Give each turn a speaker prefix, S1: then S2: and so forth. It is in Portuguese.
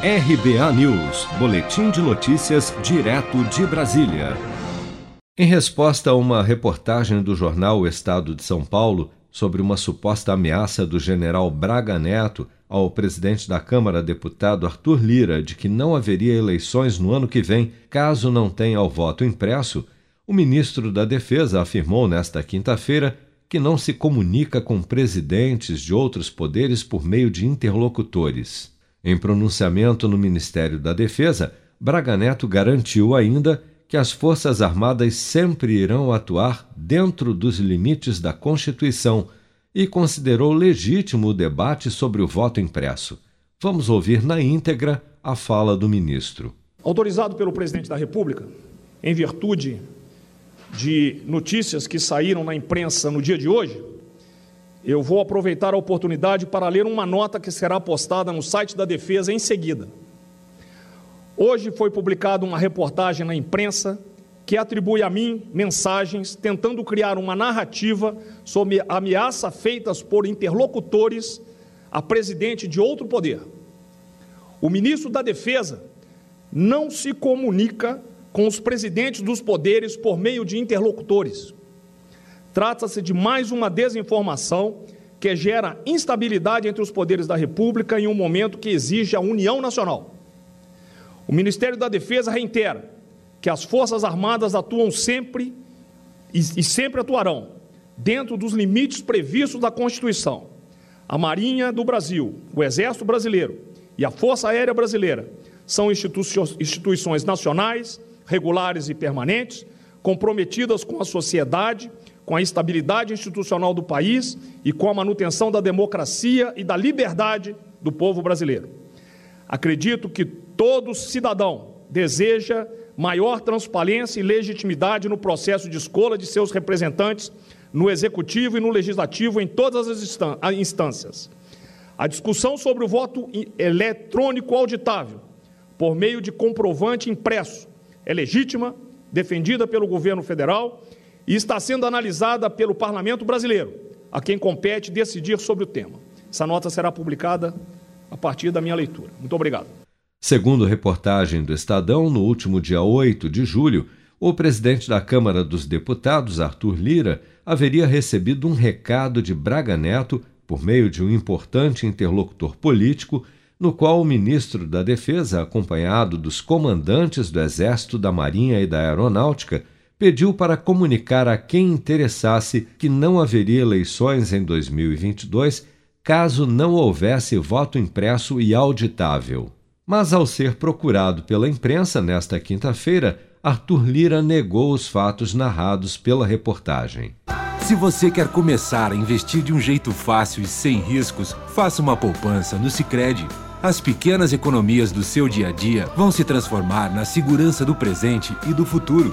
S1: RBA News, Boletim de Notícias, direto de Brasília. Em resposta a uma reportagem do jornal O Estado de São Paulo sobre uma suposta ameaça do general Braga Neto ao presidente da Câmara, deputado Arthur Lira, de que não haveria eleições no ano que vem caso não tenha o voto impresso, o ministro da Defesa afirmou nesta quinta-feira que não se comunica com presidentes de outros poderes por meio de interlocutores. Em pronunciamento no Ministério da Defesa, Braga Neto garantiu ainda que as Forças Armadas sempre irão atuar dentro dos limites da Constituição e considerou legítimo o debate sobre o voto impresso. Vamos ouvir na íntegra a fala do ministro.
S2: Autorizado pelo presidente da República, em virtude de notícias que saíram na imprensa no dia de hoje, eu vou aproveitar a oportunidade para ler uma nota que será postada no site da Defesa em seguida. Hoje foi publicada uma reportagem na imprensa que atribui a mim mensagens tentando criar uma narrativa sobre ameaças feitas por interlocutores a presidente de outro poder. O ministro da Defesa não se comunica com os presidentes dos poderes por meio de interlocutores. Trata-se de mais uma desinformação que gera instabilidade entre os poderes da República em um momento que exige a união nacional. O Ministério da Defesa reitera que as Forças Armadas atuam sempre e, e sempre atuarão dentro dos limites previstos da Constituição. A Marinha do Brasil, o Exército Brasileiro e a Força Aérea Brasileira são instituições nacionais regulares e permanentes, comprometidas com a sociedade, com a estabilidade institucional do país e com a manutenção da democracia e da liberdade do povo brasileiro. Acredito que todo cidadão deseja maior transparência e legitimidade no processo de escolha de seus representantes no executivo e no legislativo em todas as instâncias. A discussão sobre o voto eletrônico auditável, por meio de comprovante impresso, é legítima, defendida pelo governo federal e está sendo analisada pelo parlamento brasileiro, a quem compete decidir sobre o tema. Essa nota será publicada a partir da minha leitura. Muito obrigado.
S1: Segundo reportagem do Estadão, no último dia 8 de julho, o presidente da Câmara dos Deputados, Arthur Lira, haveria recebido um recado de Braga Neto por meio de um importante interlocutor político no qual o ministro da Defesa, acompanhado dos comandantes do Exército, da Marinha e da Aeronáutica, pediu para comunicar a quem interessasse que não haveria eleições em 2022 caso não houvesse voto impresso e auditável. Mas, ao ser procurado pela imprensa nesta quinta-feira, Arthur Lira negou os fatos narrados pela reportagem.
S3: Se você quer começar a investir de um jeito fácil e sem riscos, faça uma poupança no Sicredi as pequenas economias do seu dia a dia vão se transformar na segurança do presente e do futuro.